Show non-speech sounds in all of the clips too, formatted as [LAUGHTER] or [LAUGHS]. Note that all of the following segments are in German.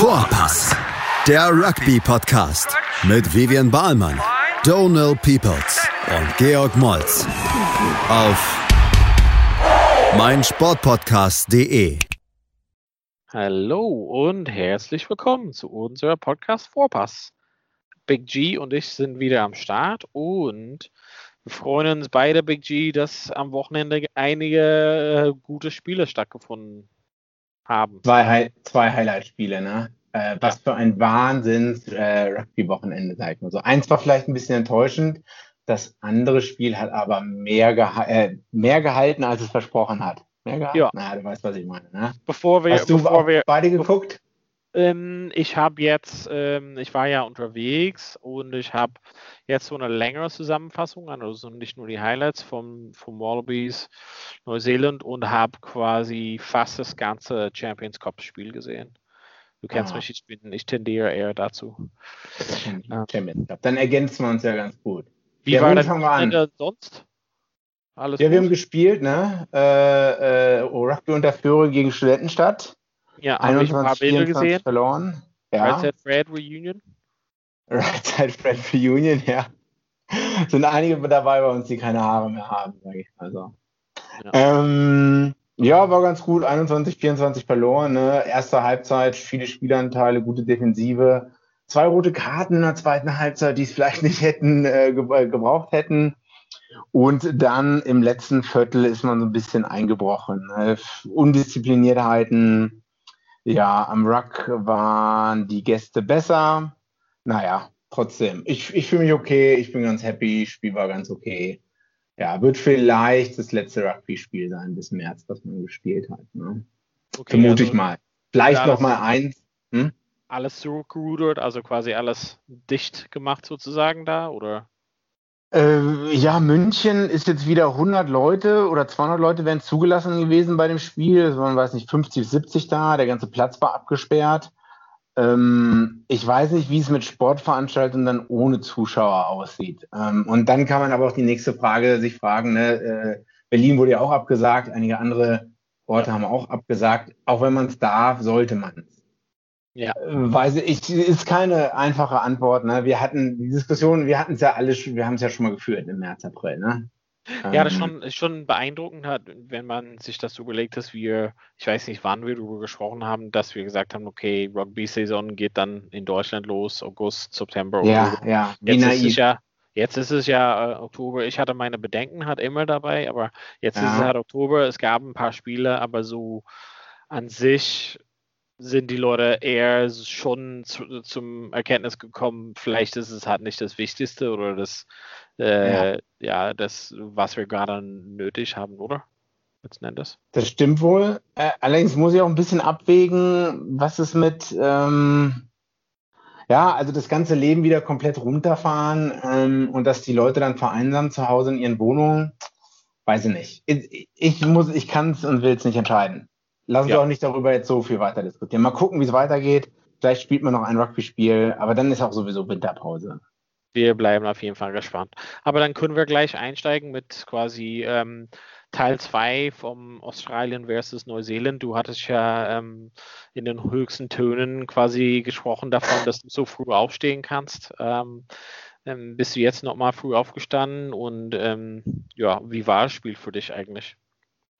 Vorpass, der Rugby-Podcast mit Vivian Bahlmann, Donal Peoples und Georg Moltz auf meinsportpodcast.de. Hallo und herzlich willkommen zu unserem Podcast Vorpass. Big G und ich sind wieder am Start und wir freuen uns beide, Big G, dass am Wochenende einige äh, gute Spiele stattgefunden haben. Zwei, Hi zwei Highlight-Spiele, ne? Äh, was für ein Wahnsinns-Rugby-Wochenende, äh, sag ich mal so. Eins war vielleicht ein bisschen enttäuschend. Das andere Spiel hat aber mehr, geha äh, mehr gehalten, als es versprochen hat. Mehr gehalten? Ja. Na, du weißt, was ich meine, ne? Bevor wir, Hast du bevor wir, beide geguckt? Ähm, ich habe jetzt, ähm, ich war ja unterwegs und ich habe jetzt so eine längere Zusammenfassung, also nicht nur die Highlights vom, vom Wallabies Neuseeland und habe quasi fast das ganze Champions Cup Spiel gesehen. Du kennst Ah. mich, ich, bin, ich tendiere eher dazu. Champions Cup. Dann ergänzen wir uns ja ganz gut. Wie Ja, war das fangen wir sonst? Alles Ja, wir haben gut? gespielt, ne? Äh, äh, Rugby unter Führung gegen Studentenstadt. Ja, habe ich ein paar 21, Bilder 24 gesehen. verloren. Ja. Right Set Fred Reunion. Right Side Fred Reunion, ja. Sind einige dabei bei uns, die keine Haare mehr haben, sage ich mal so. Ja. Ähm, ja, war ganz gut. 21, 24 verloren. Ne? Erste Halbzeit, viele Spielanteile, gute Defensive. Zwei rote Karten in der zweiten Halbzeit, die es vielleicht nicht hätten äh, äh, gebraucht hätten. Und dann im letzten Viertel ist man so ein bisschen eingebrochen. Ne? Undiszipliniertheiten. Ja, am Ruck waren die Gäste besser. Naja, trotzdem. Ich, ich fühle mich okay, ich bin ganz happy, Spiel war ganz okay. Ja, wird vielleicht das letzte Rugby-Spiel sein bis März, was man gespielt hat. Ne? Okay, Vermute also ich mal. Vielleicht noch mal eins. Hm? Alles zurückgerudert, also quasi alles dicht gemacht sozusagen da, oder? Äh, ja, München ist jetzt wieder 100 Leute oder 200 Leute wären zugelassen gewesen bei dem Spiel. Es waren, weiß nicht, 50, 70 da. Der ganze Platz war abgesperrt. Ähm, ich weiß nicht, wie es mit Sportveranstaltungen dann ohne Zuschauer aussieht. Ähm, und dann kann man aber auch die nächste Frage sich fragen. Ne? Äh, Berlin wurde ja auch abgesagt. Einige andere Orte haben auch abgesagt. Auch wenn man es darf, sollte man. Ja. Weiß ich, ist keine einfache Antwort. Ne? Wir hatten die Diskussion, wir hatten es ja alle, schon- wir haben es ja schon mal geführt im März, April. Ne? Ja, das Ähm, schon, ist schon beeindruckend hat, wenn man sich das so überlegt, dass wir, ich weiß nicht, wann wir darüber gesprochen haben, dass wir gesagt haben, okay, Rugby-Saison geht dann in Deutschland los, August, September, Ja, Oktober. ja, Jetzt ist es ja, jetzt ist es ja äh, Oktober. Ich hatte meine Bedenken halt immer dabei, aber jetzt ist es Ja. halt Oktober. Es gab ein paar Spiele, aber so an sich sind die Leute eher schon zu, zum Erkenntnis gekommen, vielleicht ist es halt nicht das Wichtigste oder das, äh, ja. das, was wir gerade nötig haben, oder? Letzten Endes. Das stimmt wohl. Äh, allerdings muss ich auch ein bisschen abwägen, was ist mit, ähm, ja, also das ganze Leben wieder komplett runterfahren ähm, und dass die Leute dann vereinsamen zu Hause in ihren Wohnungen, weiß ich nicht. Ich, ich muss, ich kann es und will es nicht entscheiden. Lass uns Ja. auch nicht darüber jetzt so viel weiter diskutieren. Mal gucken, wie es weitergeht. Vielleicht spielt man noch ein Rugby-Spiel, aber dann ist auch sowieso Winterpause. Wir bleiben auf jeden Fall gespannt. Aber dann können wir gleich einsteigen mit quasi ähm, Teil 2 vom Australien versus Neuseeland. Du hattest ja ähm, in den höchsten Tönen quasi gesprochen davon, dass du so früh aufstehen kannst. Ähm, ähm, bist du jetzt nochmal früh aufgestanden und ähm, ja, wie war das Spiel für dich eigentlich?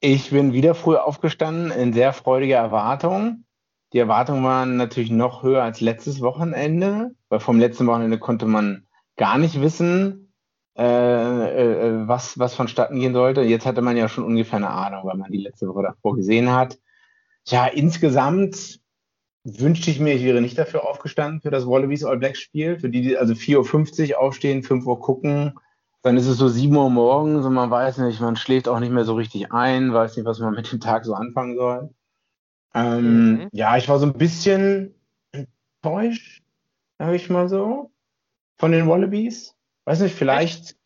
Ich bin wieder früh aufgestanden in sehr freudiger Erwartung. Die Erwartungen waren natürlich noch höher als letztes Wochenende, weil vom letzten Wochenende konnte man gar nicht wissen, äh, äh, was, was vonstatten gehen sollte. Jetzt hatte man ja schon ungefähr eine Ahnung, weil man die letzte Woche davor gesehen hat. Ja, insgesamt wünschte ich mir, ich wäre nicht dafür aufgestanden für das Wallabies All Blacks Spiel, für die, die also 4.50 Uhr aufstehen, 5 Uhr gucken. Dann ist es so 7 Uhr morgens und man weiß nicht, man schläft auch nicht mehr so richtig ein, weiß nicht, was man mit dem Tag so anfangen soll. Ähm, Mhm. Ja, ich war so ein bisschen enttäuscht, sag ich mal so, von den Wallabies. Weiß nicht, vielleicht,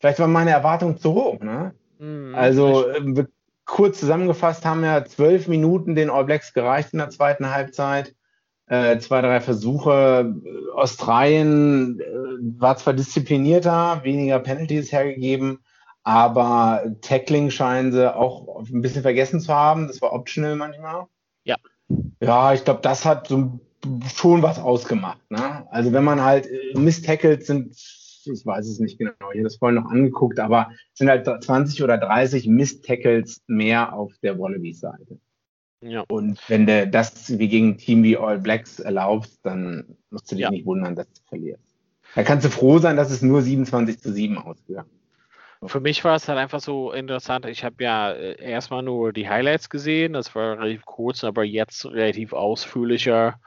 vielleicht war meine Erwartung zu hoch, ne? Hm, Also äh, wir- kurz zusammengefasst haben ja zwölf Minuten den All Blacks gereicht in der zweiten Halbzeit. Äh, zwei, drei Versuche. Australien äh, war zwar disziplinierter, weniger Penalties hergegeben, aber Tackling scheinen sie auch ein bisschen vergessen zu haben. Das war optional manchmal. Ja. Ja, ich glaube, das hat so schon was ausgemacht. Ne? Also wenn man halt äh, Miss-Tackles sind, ich weiß es nicht genau, ich habe das vorhin noch angeguckt, aber es sind halt 20 oder 30 Miss-Tackles mehr auf der Wallabies-Seite. Ja. Und wenn du das wie gegen ein Team wie All Blacks erlaubst, dann musst du dich ja. nicht wundern, dass du verlierst. Da kannst du froh sein, dass es nur 27 zu 7 ausgegangen für mich war es halt einfach so interessant. Ich habe ja äh, erstmal nur die Highlights gesehen. Das war relativ kurz, aber jetzt relativ ausführlicher.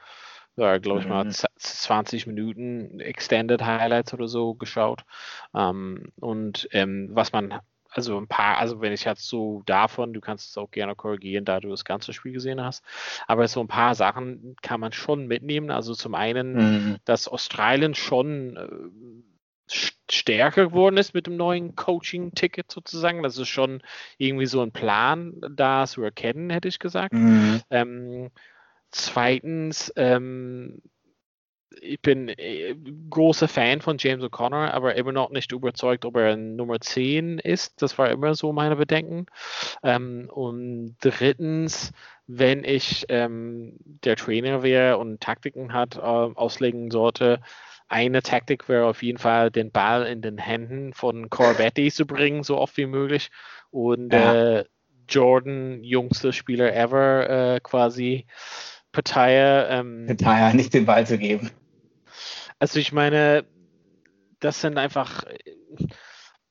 Ja, glaube ich mal 20 mhm. Minuten Extended Highlights oder so geschaut. Ähm, und ähm, was man, also ein paar, also wenn ich jetzt so davon, du kannst es auch gerne korrigieren, da du das ganze Spiel gesehen hast, aber so ein paar Sachen kann man schon mitnehmen. Also zum einen, mhm. dass Australien schon äh, stärker geworden ist mit dem neuen Coaching-Ticket sozusagen. Das ist schon irgendwie so ein Plan da zu erkennen, hätte ich gesagt. Mhm. Ähm, zweitens, ähm, ich bin äh, großer Fan von James O'Connor, aber immer noch nicht überzeugt, ob er Nummer 10 ist. Das war immer so meine Bedenken. Ähm, und drittens, wenn ich ähm, der Trainer wäre und Taktiken hat, äh, auslegen sollte, eine Taktik wäre auf jeden Fall, den Ball in den Händen von Corbetti zu bringen, so oft wie möglich. Und ja. äh, Jordan, jüngster Spieler ever, äh, quasi Partei. Ähm, Partei nicht den Ball zu geben. Also ich meine, das sind einfach,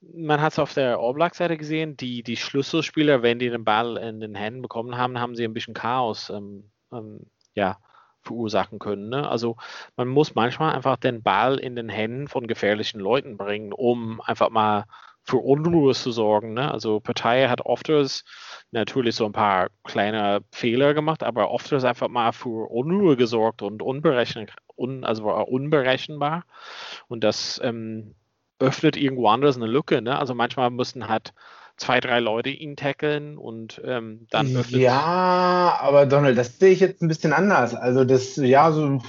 man hat es auf der All Black Seite gesehen, die, die Schlüsselspieler, wenn die den Ball in den Händen bekommen haben, haben sie ein bisschen Chaos ähm, ähm, ja, verursachen können. Ne? Also man muss manchmal einfach den Ball in den Händen von gefährlichen Leuten bringen, um einfach mal für Unruhe zu sorgen. Ne? Also Partei hat oft natürlich so ein paar kleine Fehler gemacht, aber oft einfach mal für Unruhe gesorgt und unberechnet, un, also unberechenbar. Und das ähm, öffnet irgendwo anders eine Lücke. Ne? Also manchmal müssen halt zwei, drei Leute ihn tackeln und ähm, dann. Ja, aber Donald, das sehe ich jetzt ein bisschen anders. Also das, ja, so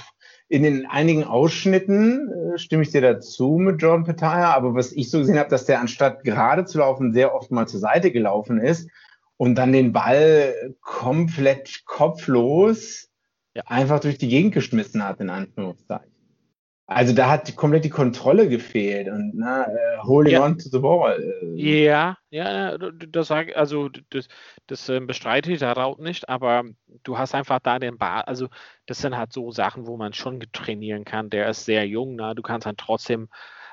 in den einigen Ausschnitten äh, stimme ich dir dazu mit Jordan Petaya, aber was ich so gesehen habe, dass der anstatt gerade zu laufen, sehr oft mal zur Seite gelaufen ist und dann den Ball komplett kopflos ja. einfach durch die Gegend geschmissen hat, in Anführungszeichen. Also da hat komplett die Kontrolle gefehlt und na, uh, holding ja. on to the ball. Äh. Ja, ja, das sag, also das, das äh, bestreite ich darauf nicht, aber du hast einfach da den Ball, also das sind halt so Sachen, wo man schon trainieren kann. Der ist sehr jung, na, du kannst dann trotzdem,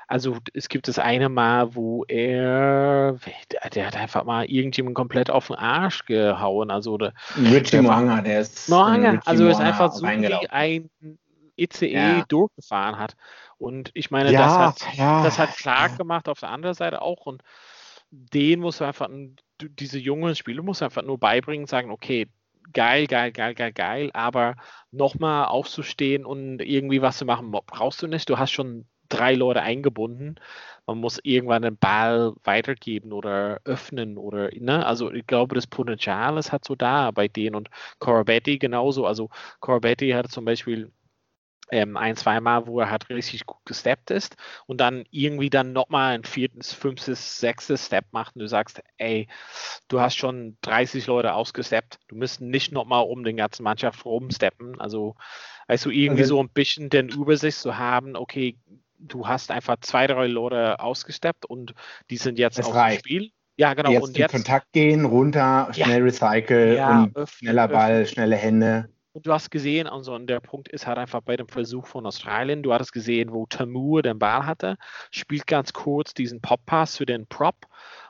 also es gibt das eine Mal, wo er, der hat einfach mal irgendjemand komplett auf den Arsch gehauen, also der, Richie Moanga, der ist Moanga, also ist einfach so wie ein ECE ja. durchgefahren hat. Und ich meine, ja, das, hat, ja. das hat Clark gemacht auf der anderen Seite auch. Und den muss du einfach, diese jungen Spieler muss einfach nur beibringen, sagen, okay, geil, geil, geil, geil, geil, aber nochmal aufzustehen und irgendwie was zu machen, brauchst du nicht. Du hast schon drei Leute eingebunden. Man muss irgendwann den Ball weitergeben oder öffnen oder, ne? Also ich glaube, das Potenzial ist halt so da bei denen und Corabetti genauso. Also Corabetti hat zum Beispiel ähm, ein, zweimal, wo er halt richtig gut gesteppt ist und dann irgendwie dann nochmal ein viertes, fünftes, sechstes Step macht und du sagst, ey, du hast schon 30 Leute ausgesteppt, du müsst nicht nochmal um den ganzen Mannschaft rumsteppen. Also, weißt du, irgendwie okay. so ein bisschen den Übersicht zu haben, okay, du hast einfach zwei, drei Leute ausgesteppt und die sind jetzt das auf dem Spiel. Ja, genau. Jetzt und in jetzt Kontakt gehen, runter, schnell ja, recycle ja, und öffnen, schneller Ball, öffnen. schnelle Hände. Und du hast gesehen, also der Punkt ist halt einfach bei dem Versuch von Australien, du hattest gesehen, wo Tamur den Ball hatte, spielt ganz kurz diesen Pop-Pass für den Prop,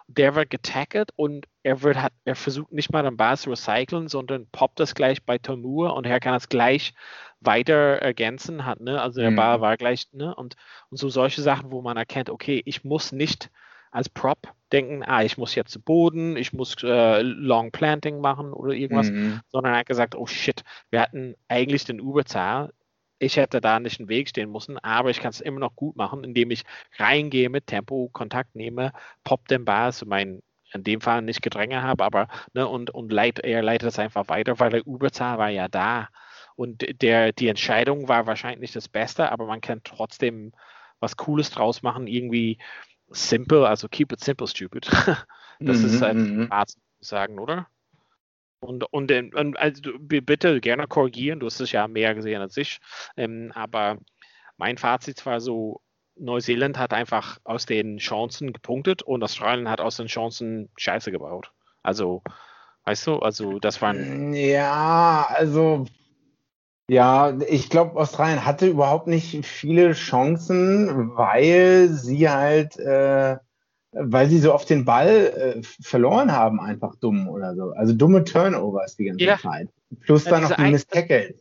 der wird getackert und er wird hat, er versucht nicht mal den Ball zu recyceln, sondern poppt das gleich bei Tamur und er kann es gleich weiter ergänzen, hat, ne? Also der mhm. Ball war gleich, ne? Und, und so solche Sachen, wo man erkennt, okay, ich muss nicht als Prop denken, ah, ich muss jetzt zu Boden, ich muss äh, Long Planting machen oder irgendwas, mhm. sondern er hat gesagt, oh shit, wir hatten eigentlich den Überzahl. Ich hätte da nicht einen Weg stehen müssen, aber ich kann es immer noch gut machen, indem ich reingehe mit Tempo, Kontakt nehme, pop den Ball, so mein in dem Fall nicht Gedränge habe, aber ne, und, und leit, er leitet es einfach weiter, weil der Überzahl war ja da. Und der, die Entscheidung war wahrscheinlich nicht das Beste, aber man kann trotzdem was Cooles draus machen, irgendwie simple, also keep it simple, stupid. [LAUGHS] das mhm, ist ein halt mhm. Arzt sagen, oder? Und, und, und also bitte gerne korrigieren, du hast es ja mehr gesehen als ich. Ähm, aber mein Fazit war so, Neuseeland hat einfach aus den Chancen gepunktet und Australien hat aus den Chancen Scheiße gebaut. Also, weißt du, also das waren. Ja, also ja, ich glaube, Australien hatte überhaupt nicht viele Chancen, weil sie halt, äh, weil sie so oft den Ball äh, verloren haben, einfach dumm oder so. Also dumme Turnovers die ganze ja. Zeit. Plus ja, dann noch die Miss Tackles.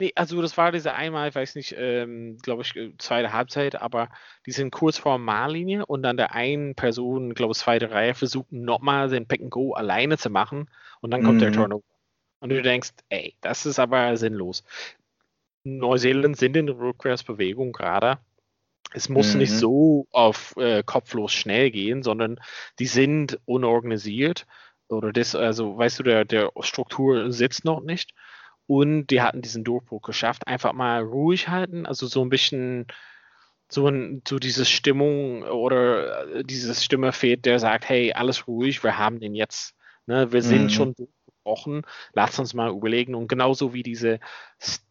Nee, also das war diese einmal, ich weiß nicht, ähm, glaube ich, äh, zweite Halbzeit, aber die sind kurz vor Mahllinie und dann der einen Person, glaube ich, zweite Reihe, versucht nochmal den Pick and Go alleine zu machen und dann kommt mhm. der Turnover. Und du denkst, ey, das ist aber sinnlos. Neuseeland sind in Rückwärtsbewegung gerade. Es muss mhm. nicht so auf äh, kopflos schnell gehen, sondern die sind unorganisiert oder das, also weißt du, der, der Struktur sitzt noch nicht und die hatten diesen Durchbruch geschafft. Einfach mal ruhig halten, also so ein bisschen so, ein, so diese Stimmung oder äh, diese Stimme fehlt, der sagt, hey, alles ruhig, wir haben den jetzt. Ne? Wir sind mhm. schon durchgebrochen, lass uns mal überlegen und genauso wie diese,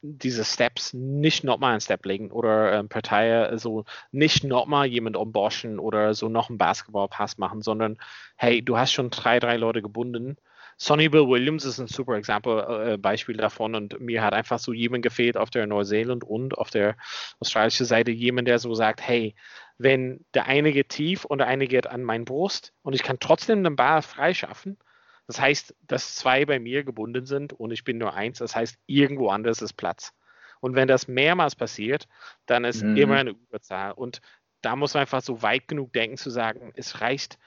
diese Steps nicht nochmal einen Step legen oder ähm, Partei, also nicht nochmal jemand umboschen oder so noch einen Basketballpass machen, sondern hey, du hast schon drei, drei Leute gebunden. Sonny Bill Williams ist ein super Example, äh, Beispiel davon und mir hat einfach so jemand gefehlt auf der Neuseeland und auf der australischen Seite, jemand, der so sagt, hey, wenn der eine geht tief und der eine geht an meine Brust und ich kann trotzdem den Ball freischaffen, das heißt, dass zwei bei mir gebunden sind und ich bin nur eins, das heißt, irgendwo anders ist Platz. Und wenn das mehrmals passiert, dann ist mhm. immer eine Überzahl. Und da muss man einfach so weit genug denken zu sagen, es reicht,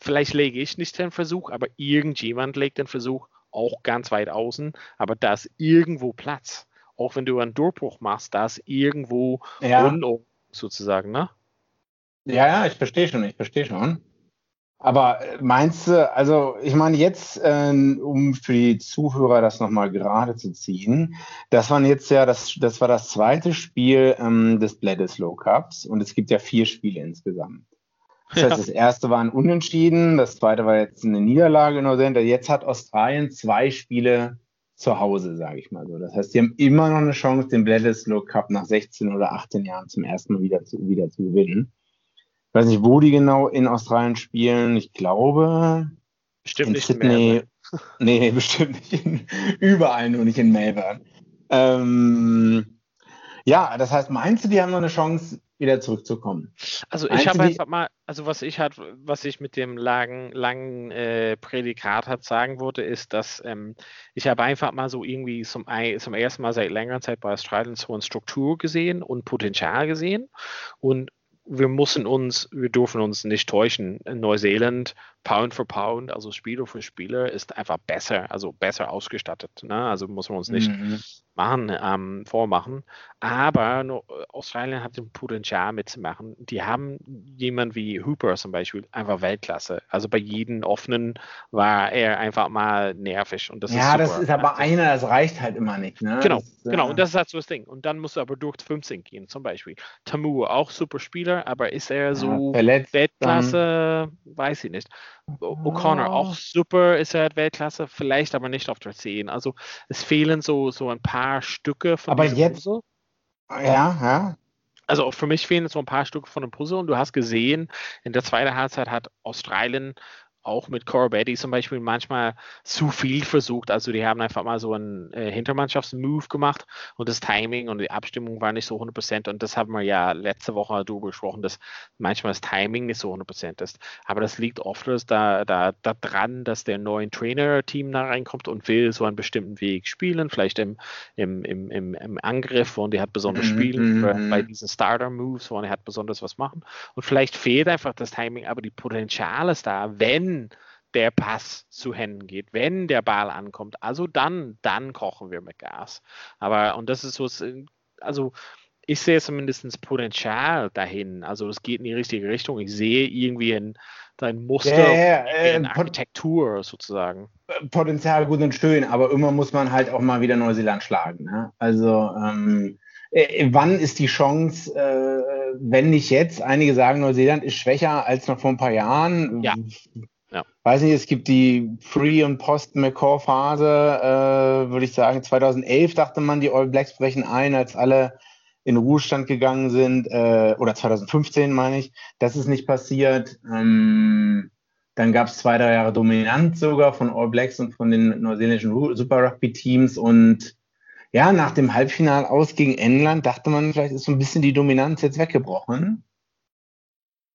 vielleicht lege ich nicht den Versuch, aber irgendjemand legt den Versuch auch ganz weit außen, aber da ist irgendwo Platz. Auch wenn du einen Durchbruch machst, da ist irgendwo ja. Unordnung sozusagen, ne? Ja, ja, ich verstehe schon, ich verstehe schon. Aber meinst du, also ich meine jetzt, äh, um für die Zuhörer das nochmal gerade zu ziehen, das waren jetzt ja, das, das war das zweite Spiel ähm, des Bledisloe Cups und es gibt ja vier Spiele insgesamt. Das heißt, das erste war ein Unentschieden, das zweite war jetzt eine Niederlage in Neuseeland. Jetzt hat Australien zwei Spiele zu Hause, sage ich mal so. Das heißt, sie haben immer noch eine Chance, den Bledisloe Cup nach 16 oder 18 Jahren zum ersten Mal wieder zu, wieder zu gewinnen. Ich weiß nicht, wo die genau in Australien spielen. Ich glaube, bestimmt in nicht Sydney. [LAUGHS] Nee, bestimmt nicht. In, überall, nur nicht in Melbourne. Ähm, ja, das heißt, meinst du, die haben noch eine Chance, wieder zurückzukommen. Also ich habe einfach mal, also was ich halt, was ich mit dem langen, langen äh, Prädikat hat sagen wollte, ist, dass ähm, ich habe einfach mal so irgendwie zum, zum ersten Mal seit längerer Zeit bei Australien so eine Struktur gesehen und Potenzial gesehen und wir müssen uns, wir dürfen uns nicht täuschen. In Neuseeland, Pound for Pound, also Spieler für Spieler, ist einfach besser, also besser ausgestattet. Ne? Also muss man uns nicht mhm machen, ähm, vormachen. Aber nur, äh, Australien hat den Potenzial mitzumachen. Die haben jemanden wie Hooper zum Beispiel, einfach Weltklasse. Also bei jedem offenen war er einfach mal nervig. Und das ja, ist das ist aber einer, das reicht halt immer nicht. Ne? Genau, das, genau. Und das ist halt so das Ding. Und dann musst du aber durch 15 gehen, zum Beispiel. Tamu, auch super Spieler, aber ist er so ja, Weltklasse? Weiß ich nicht. O'Connor, auch super, ist er Weltklasse, vielleicht aber nicht auf der 10. Also es fehlen so, so ein paar Stücke von Aber jetzt, Puzzle. ja, ja. Also für mich fehlen so ein paar Stücke von dem Puzzle und du hast gesehen, in der zweiten Halbzeit hat Australien auch mit Corbetty zum Beispiel manchmal zu viel versucht. Also die haben einfach mal so einen äh, Hintermannschaftsmove gemacht und das Timing und die Abstimmung war nicht so 100% und das haben wir ja letzte Woche darüber gesprochen, dass manchmal das Timing nicht so 100% ist. Aber das liegt oft da, da, da dran, dass der neue Trainer-Team da reinkommt und will so einen bestimmten Weg spielen, vielleicht im, im, im, im, im Angriff, wo er hat besonders mhm, spielen, mm bei diesen Starter-Moves, wo er hat besonders was machen und vielleicht fehlt einfach das Timing, aber die Potenzial ist da, wenn der Pass zu Händen geht, wenn der Ball ankommt, also dann, dann kochen wir mit Gas. Aber, und das ist so, also ich sehe zumindest Potenzial dahin. Also es geht in die richtige Richtung. Ich sehe irgendwie ein, ein Muster ja, ja, äh, in Architektur sozusagen. Potenzial gut und schön, aber immer muss man halt auch mal wieder Neuseeland schlagen. Ne? Also ähm, äh, wann ist die Chance, äh, wenn nicht jetzt? Einige sagen, Neuseeland ist schwächer als noch vor ein paar Jahren. Ja. Ja. Weiß nicht, es gibt die Pre- und Post-McCall-Phase, äh, würde ich sagen. 2011 dachte man, die All Blacks brechen ein, als alle in Ruhestand gegangen sind, äh, oder 2015 meine ich. Das ist nicht passiert. Ähm, dann gab es zwei, drei Jahre Dominanz sogar von All Blacks und von den neuseeländischen Super Rugby-Teams. Und ja, nach dem Halbfinal aus gegen England dachte man, vielleicht ist so ein bisschen die Dominanz jetzt weggebrochen.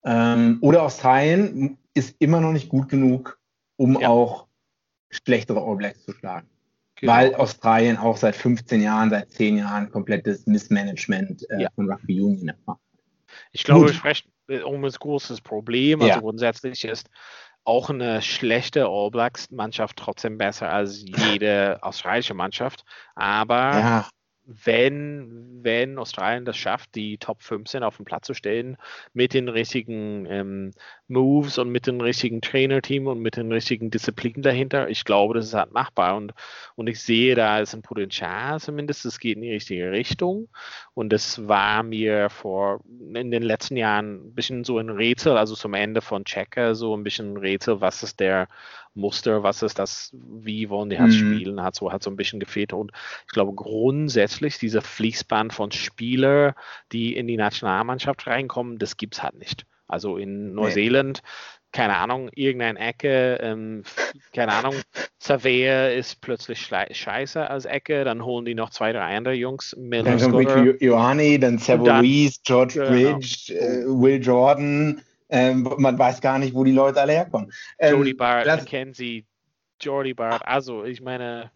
Ähm, oder Australien ist immer noch nicht gut genug, um ja. auch schlechtere All Blacks zu schlagen. Genau. Weil Australien auch seit 15 Jahren, seit 10 Jahren komplettes Missmanagement äh, ja. von Rugby Union erfahren. Ich glaube, Gut. wir sprechen um ein großes Problem. Also ja. grundsätzlich ist auch eine schlechte All Blacks Mannschaft trotzdem besser als jede [LAUGHS] australische Mannschaft. Aber ja wenn, wenn Australien das schafft, die Top 15 auf den Platz zu stellen, mit den richtigen ähm, Moves und mit dem richtigen Trainerteam und mit den richtigen Disziplinen dahinter, ich glaube, das ist halt machbar und, und ich sehe, da ist ein Potenzial zumindest, es geht in die richtige Richtung. Und das war mir vor, in den letzten Jahren ein bisschen so ein Rätsel, also zum Ende von Checker so ein bisschen ein Rätsel, was ist der Muster, was ist das, wie wollen die halt mhm. spielen, hat so, hat so ein bisschen gefehlt. Und ich glaube grundsätzlich, dieser Fließband von Spielern, die in die Nationalmannschaft reinkommen, das gibt es halt nicht. Also in Neuseeland, nee. keine Ahnung, irgendeine Ecke, ähm, keine Ahnung, Savea ist plötzlich scheiße als Ecke, dann holen die noch zwei, drei andere Jungs. Dann kommt Ioani, dann Savo Reese, George genau. Bridge, äh, Will Jordan, ähm, man weiß gar nicht, wo die Leute alle herkommen. Ähm, Jody Barrett, McKenzie, Jordy Barrett, also ich meine.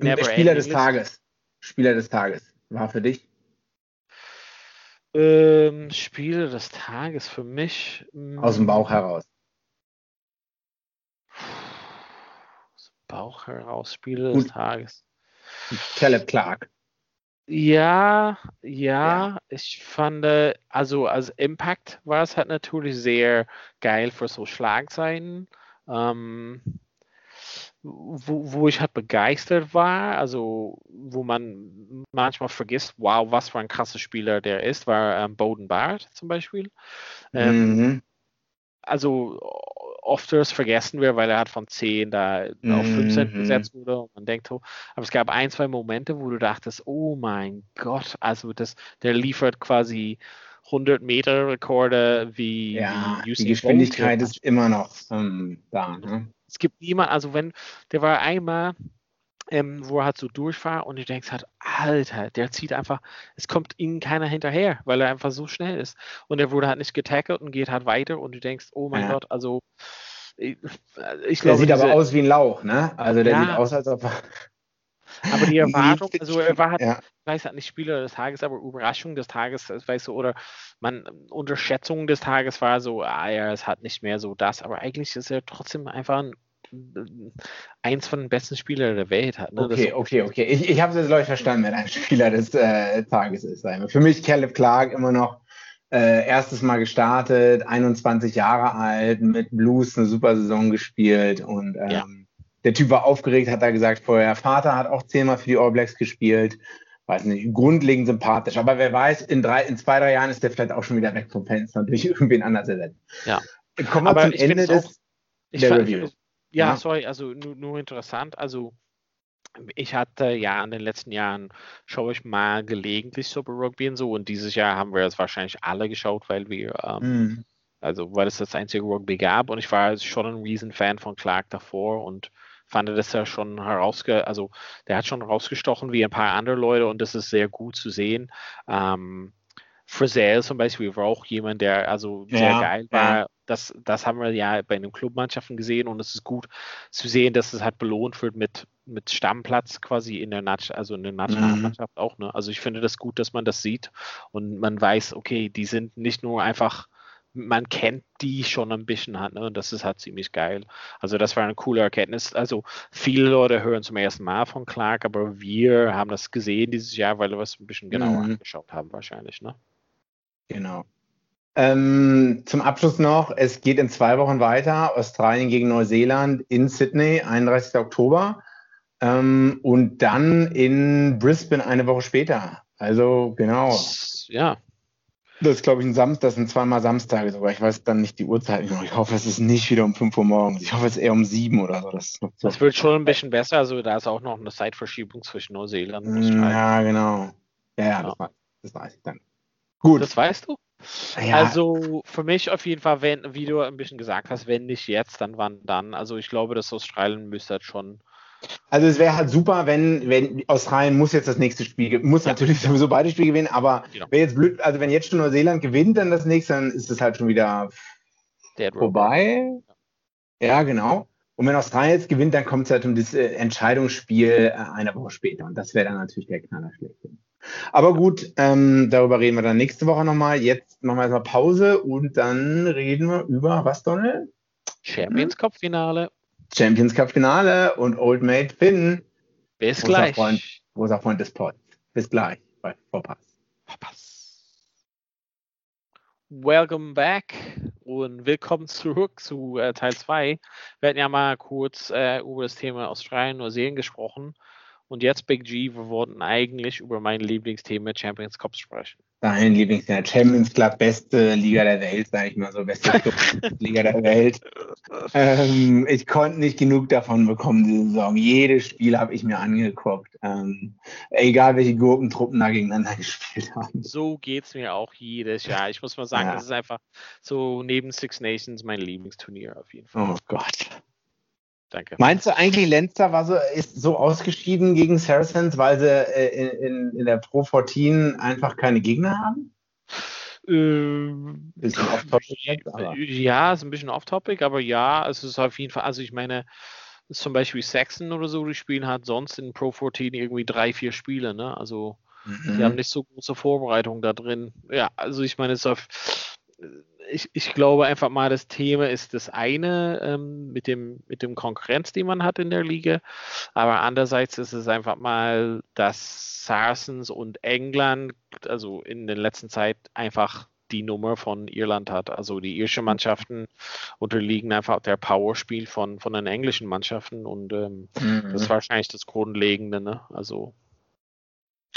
Spieler des Tages. Spieler des Tages war für dich? Ähm, Spieler des Tages für mich. Hm. Aus dem Bauch heraus. Aus dem Bauch heraus, Spieler des Tages. Caleb Clark. Ja, ja, ja, ich fand, also als Impact war es halt natürlich sehr geil für so Schlagzeilen. Ähm, wo, wo ich halt begeistert war, also wo man manchmal vergisst, wow, was für ein krasser Spieler der ist, war ähm, Bowden Barrett zum Beispiel. Ähm, mhm. Also oft das vergessen wir, weil er hat von 10 da auf 15 mhm. gesetzt wurde und man denkt, oh, aber es gab ein, zwei Momente, wo du dachtest, oh mein Gott, also das, der liefert quasi 100 Meter Rekorde wie, ja, wie die Geschwindigkeit ist immer noch ähm, da. Ne? Es gibt niemand, also wenn, der war einmal, ähm, wo er halt so durchfahrt und du denkst halt, Alter, der zieht einfach, es kommt ihm keiner hinterher, weil er einfach so schnell ist. Und er wurde halt nicht getackelt und geht halt weiter und du denkst, oh mein ja. Gott, also ich, ich glaube. Der sieht diese, aber aus wie ein Lauch, ne? Also der ja, sieht aus, als ob er. Aber die [LAUGHS] Erwartung, also er war halt, ja. ich weiß halt nicht Spieler des Tages, aber Überraschung des Tages, weißt du, oder man, Unterschätzung des Tages war so, ah ja, es hat nicht mehr so das, aber eigentlich ist er trotzdem einfach ein eins von den besten Spielern der Welt hat. Ne? Okay, okay, okay. Ich, ich habe es jetzt, glaube ich, verstanden, wer ein Spieler des äh, Tages ist. Für mich Caleb Clark immer noch äh, erstes Mal gestartet, 21 Jahre alt, mit Blues eine super Saison gespielt und ähm, ja. Der Typ war aufgeregt, hat er gesagt vorher. Vater hat auch zehnmal für die All Blacks gespielt. Weiß nicht, grundlegend sympathisch. Aber wer weiß, in, drei, in zwei, drei Jahren ist der vielleicht auch schon wieder weg vom Fenster und durch [LAUGHS] irgendwen anders ersetzt. Ja. Kommen wir Aber zum Ende des auch, der fand, Review. Ja, ja, sorry, also nur, nur interessant. Also ich hatte ja in den letzten Jahren schaue ich mal gelegentlich Super Rugby und so und dieses Jahr haben wir es wahrscheinlich alle geschaut, weil wir ähm, mhm. also weil es das einzige Rugby gab und ich war schon ein Riesenfan von Clark davor und fand das ja schon herausge also der hat schon rausgestochen wie ein paar andere Leute und das ist sehr gut zu sehen. Ähm, Frizzell zum Beispiel war auch jemand, der also sehr ja, geil war. Ja. Das, das haben wir ja bei den Clubmannschaften gesehen und es ist gut zu sehen, dass es halt belohnt wird mit, mit Stammplatz quasi in der Nat also in der Nationalmannschaft mhm. auch. Ne? Also ich finde das gut, dass man das sieht und man weiß, okay, die sind nicht nur einfach man kennt die schon ein bisschen halt, ne? Und das ist halt ziemlich geil. Also das war eine coole Erkenntnis. Also viele Leute hören zum ersten Mal von Clark, aber wir haben das gesehen dieses Jahr, weil wir es ein bisschen genauer mhm. angeschaut haben, wahrscheinlich, ne? Genau. Ähm, zum Abschluss noch, es geht in zwei Wochen weiter. Australien gegen Neuseeland in Sydney, 31. Oktober. Ähm, und dann in Brisbane eine Woche später. Also genau. Ja. Das ist, glaube ich, ein Samstag, das sind zweimal Samstage sogar. Ich weiß dann nicht die Uhrzeit. Ich hoffe, es ist nicht wieder um 5 Uhr morgens. Ich hoffe, es ist eher um 7 oder so. Das, das wird schon ein bisschen besser. Also da ist auch noch eine Zeitverschiebung zwischen Neuseeland und Australien. Ja, genau. Ja, ja, das, weiß, das weiß ich dann. Gut. Das weißt du? Ja. Also für mich auf jeden Fall, wenn, wie du ein bisschen gesagt hast, wenn nicht jetzt, dann wann dann. Also ich glaube, dass Australien müsste halt schon also es wäre halt super, wenn, wenn Australien muss jetzt das nächste Spiel, muss ja. natürlich sowieso beide Spiele gewinnen, aber genau. wäre jetzt blöd, also wenn jetzt schon Neuseeland gewinnt, dann das nächste, dann ist es halt schon wieder Dead vorbei. Ja, genau. Und wenn Australien jetzt gewinnt, dann kommt es halt um das äh, Entscheidungsspiel äh, eine Woche später. Und das wäre dann natürlich der Knaller schlechthin. Aber gut, ähm, darüber reden wir dann nächste Woche nochmal. Jetzt machen wir erstmal Pause und dann reden wir über was, Donald? Champions Cup Finale. Champions Cup Finale und Old Mate Finn. Bis gleich. Freund, großer Freund des Pods. Bis gleich bei Vorpass. Vorpass. Welcome back und willkommen zurück zu äh, Teil 2. Wir hatten ja mal kurz äh, über das Thema Australien, Neuseeland gesprochen. Und jetzt, Big G, wir wollten eigentlich über mein Lieblingsthema Champions Cup sprechen. Dein Lieblingsthema Champions Club, beste Liga der Welt, sage ich mal so, beste [LAUGHS] Liga der Welt. Ähm, ich konnte nicht genug davon bekommen diese Saison. Jedes Spiel habe ich mir angeguckt. Ähm, egal welche Gurkentruppen da gegeneinander [LAUGHS] gespielt haben. So geht es mir auch jedes Jahr. Ich muss mal sagen, ja. das ist einfach so neben Six Nations mein Lieblingsturnier auf jeden Fall. Oh Gott. Danke. Meinst du eigentlich, Lenzer war so, ist so ausgeschieden gegen Saracens, weil sie äh, in, in, in, der Pro 14 einfach keine Gegner haben? Ähm, bisschen off-topic. [LAUGHS] Ja, ist ein bisschen off-topic, aber ja, es ist auf jeden Fall, also ich meine, zum Beispiel Saxon oder so, die spielen halt sonst in Pro 14 irgendwie drei, vier Spiele, ne? Also mhm. die haben nicht so große Vorbereitung da drin. Ja, also ich meine, es ist auf ich, ich glaube einfach mal, das Thema ist das eine ähm, mit, dem, mit dem Konkurrenz, die man hat in der Liga. Aber andererseits ist es einfach mal, dass Saracens und England, also in der letzten Zeit einfach die Nummer von Irland hat. Also die irischen Mannschaften unterliegen einfach der Powerspiel von, von den englischen Mannschaften und ähm, mhm. das ist wahrscheinlich das Grundlegende. Ne? Also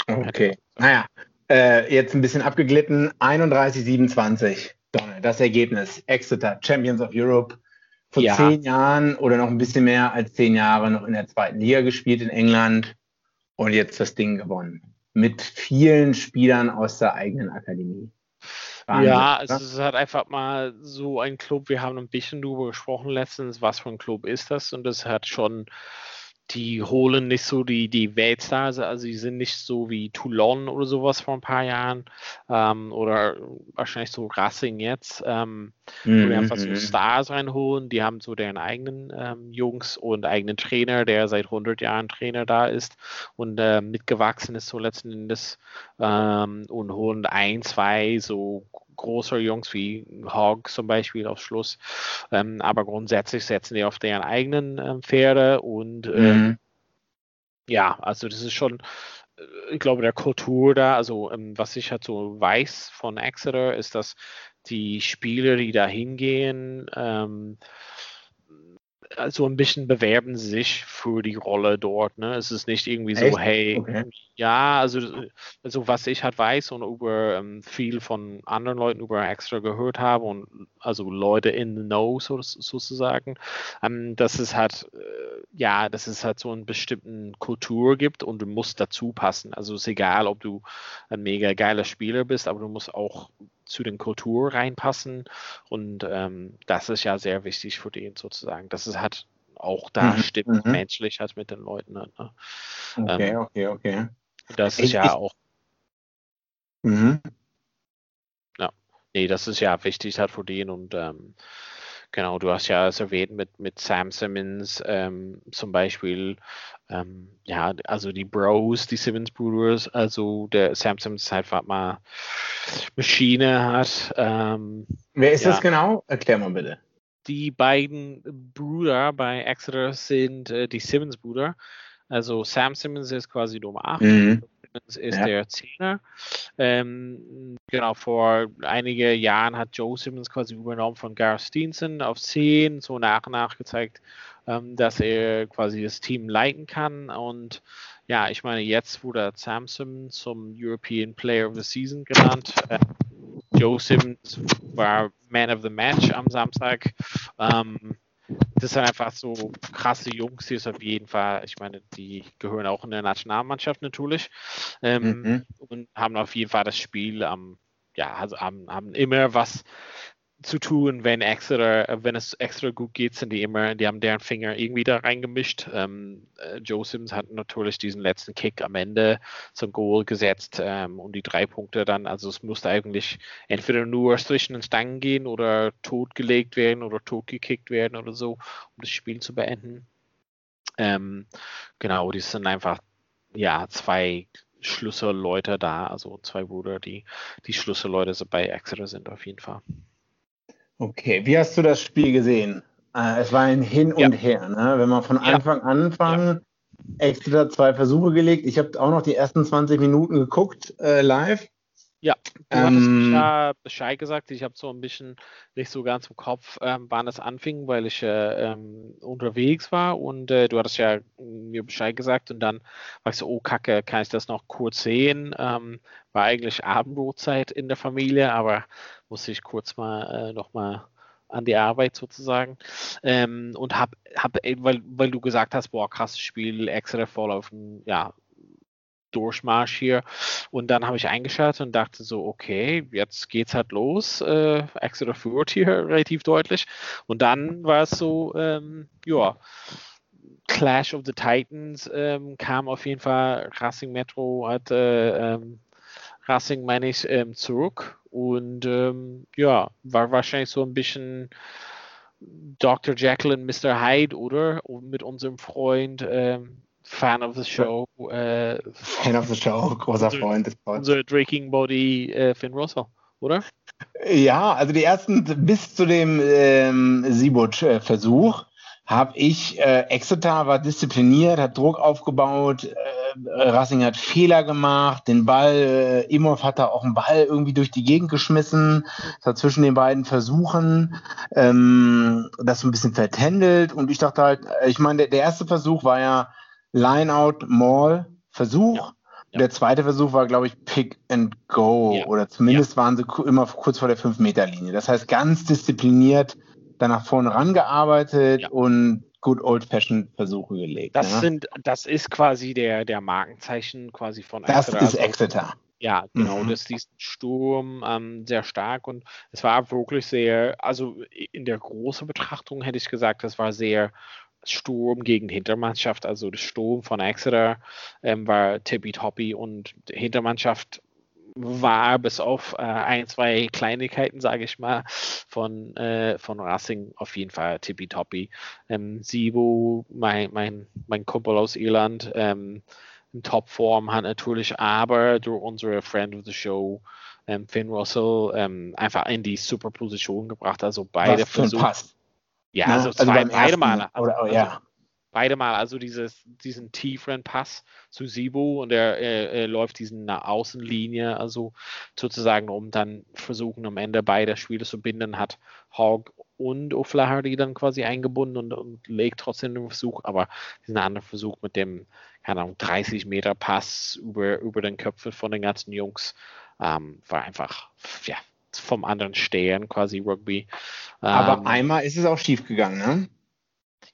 Okay. Naja, äh, jetzt ein bisschen abgeglitten. 31, 27. Donald, das Ergebnis. Exeter, Champions of Europe. Vor ja. zehn Jahren oder noch ein bisschen mehr als zehn Jahre noch in der zweiten Liga gespielt in England und jetzt das Ding gewonnen. Mit vielen Spielern aus der eigenen Akademie. Wahnsinn, ja, oder? es ist halt einfach mal so ein Club. Wir haben ein bisschen darüber gesprochen letztens, was für ein Club ist das und das hat schon die holen nicht so die, die Weltstars, also die sind nicht so wie Toulon oder sowas vor ein paar Jahren ähm, oder wahrscheinlich so Racing jetzt, ähm, mm wo die einfach so mhm, mhm. Stars reinholen, die haben so deren eigenen ähm, Jungs und eigenen Trainer, der seit 100 Jahren Trainer da ist und äh, mitgewachsen ist so letzten Endes ähm, und holen ein, zwei so großer Jungs wie Hogg zum Beispiel auf Schluss. Ähm, aber grundsätzlich setzen die auf deren eigenen äh, Pferde und ähm, mhm. ja, also das ist schon, äh, ich glaube, der Kultur da, also ähm, was ich halt so weiß von Exeter, ist, dass die Spieler, die da hingehen, so ein bisschen bewerben sich für die Rolle dort. Ne? Es ist nicht irgendwie so, Echt? hey, okay. ja, also, also was ich halt weiß und über ähm, viel von anderen Leuten über extra gehört habe und also Leute in the know so, sozusagen, ähm, dass es halt, äh, ja, dass es halt so einen bestimmten Kultur gibt und du musst dazu passen. Also es ist egal, ob du ein mega geiler Spieler bist, aber du musst auch zu den Kultur reinpassen. Und ähm, das ist ja sehr wichtig für den sozusagen. dass es hat auch da mhm. stimmt, mhm. menschlich halt mit den Leuten. Ne? Okay, ähm, okay, okay. Das ist ich, ja ich, auch. Mhm. Ja, nee, das ist ja wichtig halt für den und ähm, Genau, du hast ja es erwähnt mit, mit Sam Simmons ähm, zum Beispiel, ähm, ja, also die Bros, die Simmons Brothers, also der Sam Simmons einfach mal Maschine hat. Ähm, Wer ist ja. das genau? Erklär mal bitte. Die beiden Brüder bei Exeter sind äh, die Simmons-Brüder. Also Sam Simmons ist quasi Nummer 8. Mhm ist ja. der Zehner. Ähm, genau, vor einigen Jahren hat Joe Simmons quasi übernommen von Gareth Steenson auf 10, so nach und nach gezeigt, ähm, dass er quasi das Team leiten kann. Und ja, ich meine, jetzt wurde Sam Simmons zum European Player of the Season genannt. Äh, Joe Simmons war Man of the Match am Samstag. Ähm, das sind einfach so krasse Jungs, die es auf jeden Fall, ich meine, die gehören auch in der Nationalmannschaft natürlich ähm, mhm. und haben auf jeden Fall das Spiel am, ja, also haben, haben immer was zu tun, wenn Exeter, äh, wenn es extra gut geht, sind die immer, die haben deren Finger irgendwie da reingemischt. Ähm, äh, Joe Sims hat natürlich diesen letzten Kick am Ende zum Goal gesetzt ähm, und die drei Punkte dann, also es musste eigentlich entweder nur zwischen den Stangen gehen oder totgelegt werden oder totgekickt werden oder so, um das Spiel zu beenden. Ähm, genau, die sind einfach, ja, zwei Schlüsselleute da, also zwei Brüder, die die Schlüsselleute bei Exeter sind auf jeden Fall. Okay, wie hast du das Spiel gesehen? Äh, es war ein Hin ja. und Her. Ne? Wenn man von ja. Anfang an ja. extra zwei Versuche gelegt. Ich habe auch noch die ersten 20 Minuten geguckt äh, live. Ja, du ähm, hattest mich ja Bescheid gesagt. Ich habe so ein bisschen nicht so ganz im Kopf, ähm, wann es anfing, weil ich äh, ähm, unterwegs war. Und äh, du hattest ja mir Bescheid gesagt. Und dann war ich so, oh Kacke, kann ich das noch kurz sehen? Ähm, war eigentlich Abendbrotzeit in der Familie, aber musste ich kurz mal äh, nochmal an die Arbeit sozusagen. Ähm, und habe, hab, weil, weil du gesagt hast, boah, krasses Spiel, extra voll auf dem, ja, Durchmarsch hier. Und dann habe ich eingeschaltet und dachte so, okay, jetzt geht's halt los. Äh, Exeter führt hier [LAUGHS] relativ deutlich. Und dann war es so, ähm, ja, Clash of the Titans ähm, kam auf jeden Fall. Racing Metro hat äh, ähm, Racing, meine ich, ähm, zurück. Und ähm, ja, war wahrscheinlich so ein bisschen Dr. Und Mr. Hyde, oder? Und mit unserem Freund ähm, Fan of the Show. Äh, Fan of the Show, großer unser, Freund des Pods. Unser Drinking Body äh, Finn Russell, oder? Ja, also die ersten bis zu dem ähm, Siebut-Versuch habe ich, äh, Exeter war diszipliniert, hat Druck aufgebaut, äh, Racing hat Fehler gemacht, den Ball, äh, Imhoff hat da auch einen Ball irgendwie durch die Gegend geschmissen, das hat zwischen den beiden Versuchen ähm, das so ein bisschen vertändelt und ich dachte halt, äh, ich meine, der, der erste Versuch war ja Lineout Mall Versuch. Ja. Ja. Der zweite Versuch war, glaube ich, Pick and Go ja. oder zumindest waren sie immer kurz vor der 5-Meter-Linie. Das heißt, ganz diszipliniert da nach vorne rangearbeitet und gut old-fashioned Versuche gelegt. Das, sind, das ist quasi der, der Markenzeichen quasi von Das Exeter. ist Exeter. Ja, genau, mhm. das ist Sturm ähm, sehr stark und es war wirklich sehr, also in der großen Betrachtung hätte ich gesagt, das war sehr Sturm gegen Hintermannschaft, also der Sturm von Exeter ähm, war tippitoppi und Hintermannschaft war bis auf äh, ein, zwei Kleinigkeiten, sage ich mal, von, äh, von Racing auf jeden Fall tippitoppi. Ähm, Sibo, mein, mein, mein Kumpel aus Irland, ähm, in Topform hat natürlich aber durch unsere Friend of the Show, ähm, Finn Russell, ähm, einfach in die Superposition gebracht. Also beide Versuche. Ja, ne? also, also zwei, beide Male. Also, oder, oh, ja. Also beide Mal, also dieses, diesen tieferen Pass zu Sibo und er, er, er, läuft diesen Außenlinie, also sozusagen, um dann versuchen, am Ende beide Spiele zu binden, hat Hogg und O'Flaherty dann quasi eingebunden und, und, legt trotzdem den Versuch, aber diesen anderen Versuch mit dem, keine Ahnung, 30 Meter Pass über, über den Köpfen von den ganzen Jungs ähm, war einfach, ja, vom anderen Stern quasi Rugby. Aber ähm, einmal ist es auch schief gegangen, ne?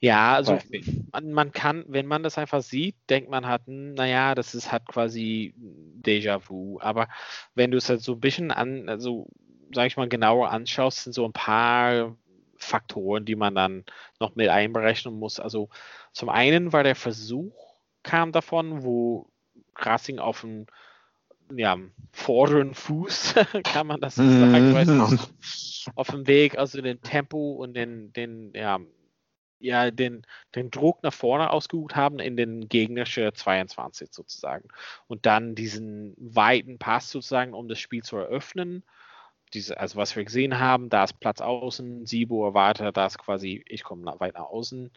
Ja, also man, man, kann, wenn man das einfach sieht, denkt man halt, hm, naja, das ist halt quasi Déjà-vu. Aber wenn du es halt so ein bisschen an, also sag ich mal, genauer anschaust, sind so ein paar Faktoren, die man dann noch mit einberechnen muss. Also zum einen war der Versuch, kam davon, wo Racing auf dem ja, vorderen Fuß, [LAUGHS] kann man das so sagen, mhm. auf dem Weg, also den Tempo und den, den, ja, ja, den, den Druck nach vorne ausgeübt haben in den gegnerischen 22 sozusagen. Und dann diesen weiten Pass sozusagen, um das Spiel zu eröffnen. Diese, also was wir gesehen haben, da ist Platz außen, Sibo weiter, da ist quasi, ich komme weit nach außen.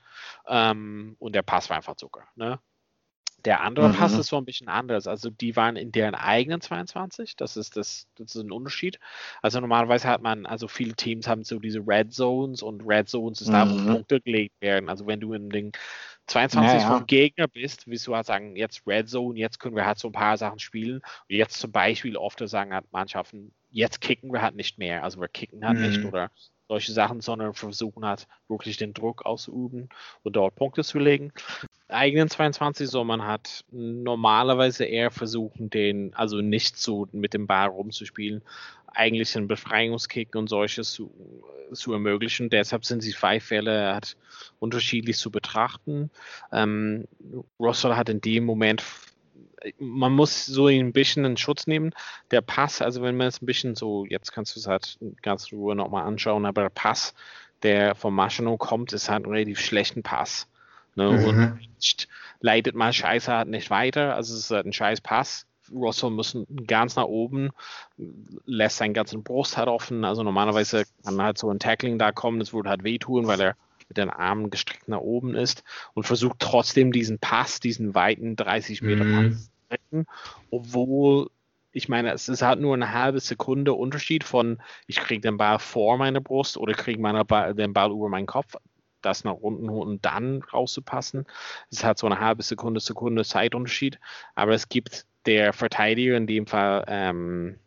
Ähm, und der Pass war einfach Zucker. Ne? Der andere mhm. Pass ist so ein bisschen anders. Also die waren in deren eigenen 22. Das ist das, das ist ein Unterschied. Also normalerweise hat man, also viele Teams haben so diese Red Zones und Red Zones ist mhm. da, wo mhm. Punkte gelegt werden. Also wenn du in den 22 ja, ja. vom Gegner bist, willst du halt sagen, jetzt Red Zone, jetzt können wir halt so ein paar Sachen spielen. Und jetzt zum Beispiel oft sagen halt Mannschaften, jetzt kicken wir halt nicht mehr. Also wir kicken halt mhm. nicht oder solche Sachen, sondern versuchen halt wirklich den Druck auszuüben und dort Punkte zu legen. Eigenen 22 soll man halt normalerweise eher versuchen, den, also nicht so mit dem Ball rumzuspielen, eigentlich einen Befreiungskick und solches zu, zu ermöglichen. Deshalb sind die zwei Fälle halt unterschiedlich zu betrachten. Ähm, Russell hat in dem Moment man muss so ein bisschen einen Schutz nehmen. Der Pass, also wenn man es ein bisschen so, jetzt kannst du es halt ganz Ruhe nochmal anschauen, aber der Pass, der vom Maschino kommt, ist halt ein relativ schlechten Pass. Ne? Mhm. Und leitet mal Scheiße halt nicht weiter. Also es ist halt ein scheiß Pass. Russell muss ganz nach oben, lässt seinen ganzen Brust halt offen. Also normalerweise kann halt so ein Tackling da kommen, das würde halt wehtun, weil er mit den Armen gestreckt nach oben ist und versucht trotzdem diesen Pass, diesen weiten 30 Meter mhm. Pass treffen, obwohl ich meine, es ist halt nur eine halbe Sekunde Unterschied von, ich kriege den Ball vor meiner Brust oder kriege den Ball über meinen Kopf, das nach unten und dann rauszupassen. Es hat so eine halbe Sekunde, Sekunde Zeitunterschied, aber es gibt der Verteidiger, in dem Fall, ähm,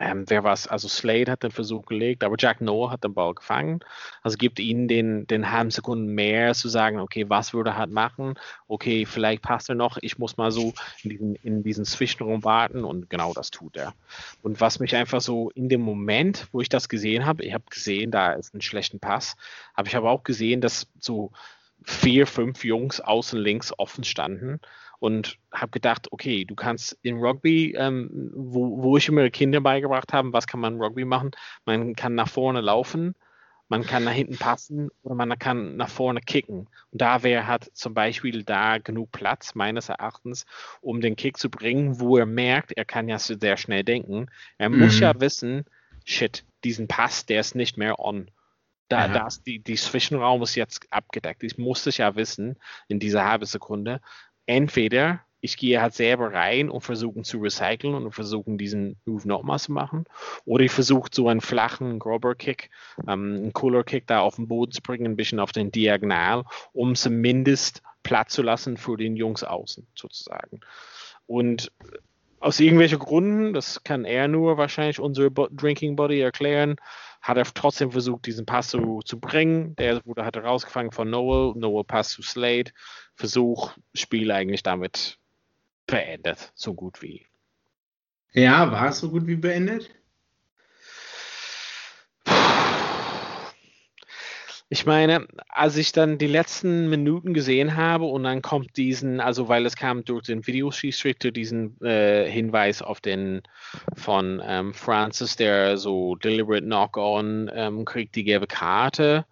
ähm, wer was, also Slade hat den Versuch gelegt, aber Jack Noah hat den Ball gefangen. Also gibt ihnen den, den halben Sekunden mehr zu sagen, okay, was würde er halt machen? Okay, vielleicht passt er noch, ich muss mal so in diesen, in diesen Zwischenraum warten und genau das tut er. Und was mich einfach so in dem Moment, wo ich das gesehen habe, ich habe gesehen, da ist ein schlechten Pass, aber ich habe auch gesehen, dass so vier, fünf Jungs außen links offen standen und habe gedacht, okay, du kannst in Rugby, ähm, wo, wo ich immer Kinder beigebracht habe, was kann man in Rugby machen? Man kann nach vorne laufen, man kann nach hinten passen oder man kann nach vorne kicken. Und da wäre halt zum Beispiel da genug Platz, meines Erachtens, um den Kick zu bringen, wo er merkt, er kann ja sehr schnell denken. Er mhm. muss ja wissen, shit, diesen Pass, der ist nicht mehr on. Da, ja. ist die, die Zwischenraum ist jetzt abgedeckt. Ich muss es ja wissen in dieser halben Sekunde entweder ich gehe halt selber rein und versuche zu recyceln und versuchen diesen Move nochmal zu machen. Oder ich versuche so einen flachen Grobber-Kick, ähm, einen Cooler-Kick da auf den Boden zu bringen, ein bisschen auf den Diagonal, um zumindest Platz zu lassen für den Jungs außen sozusagen. Und aus irgendwelchen Gründen, das kann er nur wahrscheinlich unsere Drinking Body erklären, hat er trotzdem versucht, diesen Pass zu, zu bringen. Der wurde hat rausgefangen von Noel. Noel Pass zu Slade. Versuch, Spiel eigentlich damit beendet, so gut wie. Ja, war es so gut wie beendet? Ich meine, als ich dann die letzten Minuten gesehen habe und dann kommt diesen, also weil es kam durch den Videoschiedsrichter diesen äh, Hinweis auf den von ähm, Francis, der so deliberate Knock-on ähm, kriegt die gelbe Karte.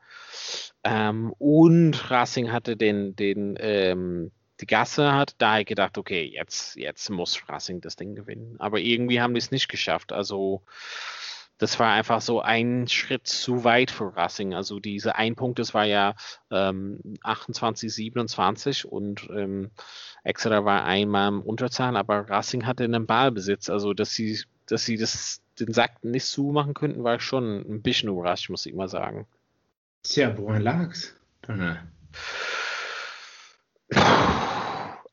Ähm, und Racing hatte den, den ähm, die Gasse hat, da ich gedacht, okay, jetzt, jetzt muss Racing das Ding gewinnen. Aber irgendwie haben die es nicht geschafft. Also das war einfach so ein Schritt zu weit für Racing. Also diese ein Punkt, das war ja ähm, 28, 27 und ähm, Exeter war einmal im Unterzahl, aber Racing hatte einen Ballbesitz. Also dass sie, dass sie das, den Sack nicht zumachen könnten, war schon ein bisschen überrascht, muss ich mal sagen. Tja, woran lag's?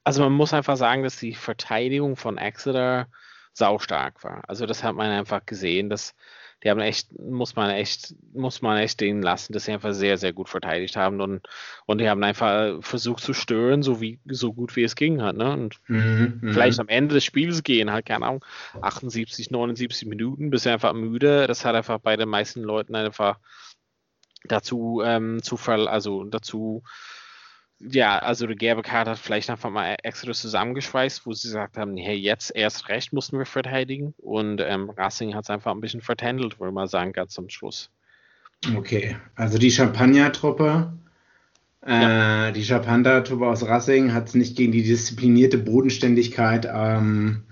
Also man muss einfach sagen, dass die Verteidigung von Exeter saustark war. Also das hat man einfach gesehen, dass die haben echt, muss man echt, muss man echt denen lassen, dass sie einfach sehr, sehr gut verteidigt haben und, und die haben einfach versucht zu stören, so wie, so gut wie es ging hat, ne? Und mhm, mhm. vielleicht am Ende des Spiels gehen, halt, keine Ahnung, 78, 79 Minuten, bis sie einfach müde. Das hat einfach bei den meisten Leuten einfach dazu ähm, zu also dazu ja, also der gelbe Karte hat vielleicht einfach mal extra zusammengeschweißt, wo sie gesagt haben, hey, jetzt erst recht mussten wir verteidigen und ähm, Racing hat es einfach ein bisschen vertändelt, würde man sagen, ganz zum Schluss. Okay, also die Champagner-Truppe, äh, ja. die Champagner-Truppe aus Racing hat es nicht gegen die disziplinierte Bodenständigkeit ähm,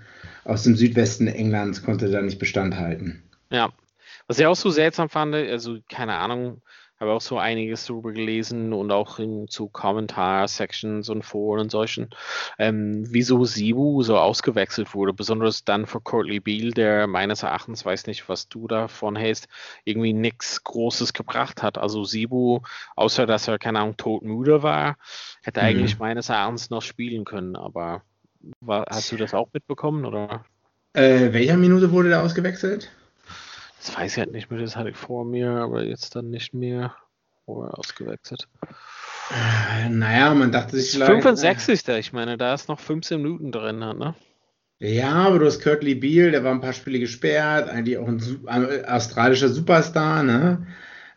aus dem Südwesten Englands, konnte da nicht Bestand halten. Ja, was ich auch so seltsam fand, also keine Ahnung, habe auch so einiges darüber gelesen und auch in zu Kommentar-Sections und Foren und solchen, ähm, wieso Sibu so ausgewechselt wurde, besonders dann für Courtney Beal, der meines Erachtens, weiß nicht, was du davon hältst, irgendwie nichts Großes gebracht hat. Also Sibu, außer dass er, keine Ahnung, todmüde war, hätte mhm. eigentlich meines Erachtens noch spielen können, aber war, hast du das auch mitbekommen, oder? Äh, welcher Minute wurde der ausgewechselt? Das weiß ich halt nicht mehr, das hatte ich vor mir, aber jetzt dann nicht mehr. Oder ausgewechselt. Äh, naja, man dachte sich vielleicht. 65. Äh, ich meine, da ist noch 15 Minuten drin, ne? Ja, aber du hast Curtly Beal, der war ein paar Spiele gesperrt, eigentlich auch ein, ein australischer Superstar, ne?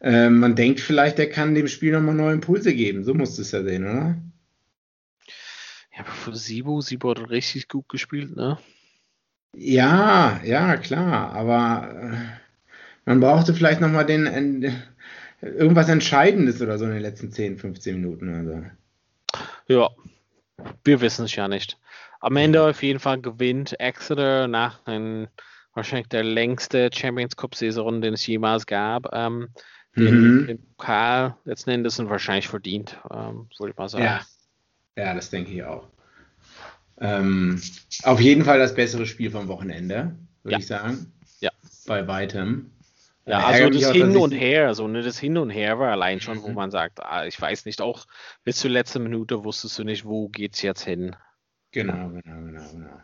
Äh, man denkt vielleicht, der kann dem Spiel nochmal neue Impulse geben. So musst du es ja sehen, oder? Ja, aber für Sibo, Sibo hat richtig gut gespielt, ne? Ja, ja, klar, aber äh, man brauchte vielleicht nochmal den, äh, irgendwas Entscheidendes oder so in den letzten 10, 15 Minuten. Also. Ja, wir wissen es ja nicht. Am Ende auf jeden Fall gewinnt Exeter nach einem, wahrscheinlich der längste Champions Cup-Saison, den es jemals gab. Ähm, den, mhm. den Pokal letzten Endes sind wahrscheinlich verdient, ähm, würde ich mal sagen. Ja. ja, das denke ich auch. Ähm, auf jeden Fall das bessere Spiel vom Wochenende, würde ja. ich sagen. Ja. Bei weitem. Ja, also das Hin und Her, so ne, das Hin und Her war allein schon, mhm. wo man sagt, ah, ich weiß nicht, auch bis zur letzten Minute wusstest du nicht, wo geht's jetzt hin. Genau, genau, genau, genau.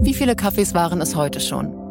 Wie viele Kaffees waren es heute schon?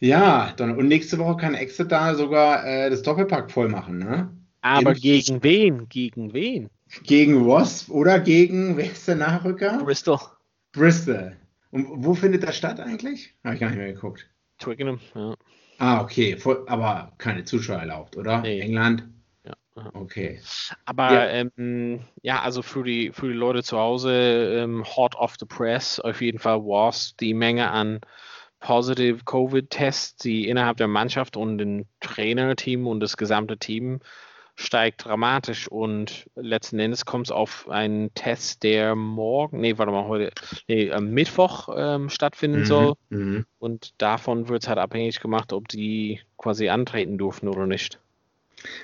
Ja, dann, und nächste Woche kann Exeter sogar äh, das Doppelpack voll machen, ne? Aber Im, gegen wen? Gegen wen? Gegen Wasp oder gegen, [LAUGHS] wer ist der Nachrücker? Bristol. Bristol. Und wo findet das statt eigentlich? Habe ich gar nicht mehr geguckt. Twickenham, ja. Ah, okay. Aber keine Zuschauer erlaubt, oder? Nee. England? Ja. Okay. Aber ja. Ähm, ja, also für die, für die Leute zu Hause, ähm, hot off the press, auf jeden Fall Wasp, die Menge an positive Covid-Tests, die innerhalb der Mannschaft und dem Trainerteam und das gesamte Team steigt dramatisch und letzten Endes kommt es auf einen Test, der morgen, nee, warte mal, heute, nee, am Mittwoch ähm, stattfinden mhm, soll. Mhm. Und davon wird es halt abhängig gemacht, ob die quasi antreten durften oder nicht.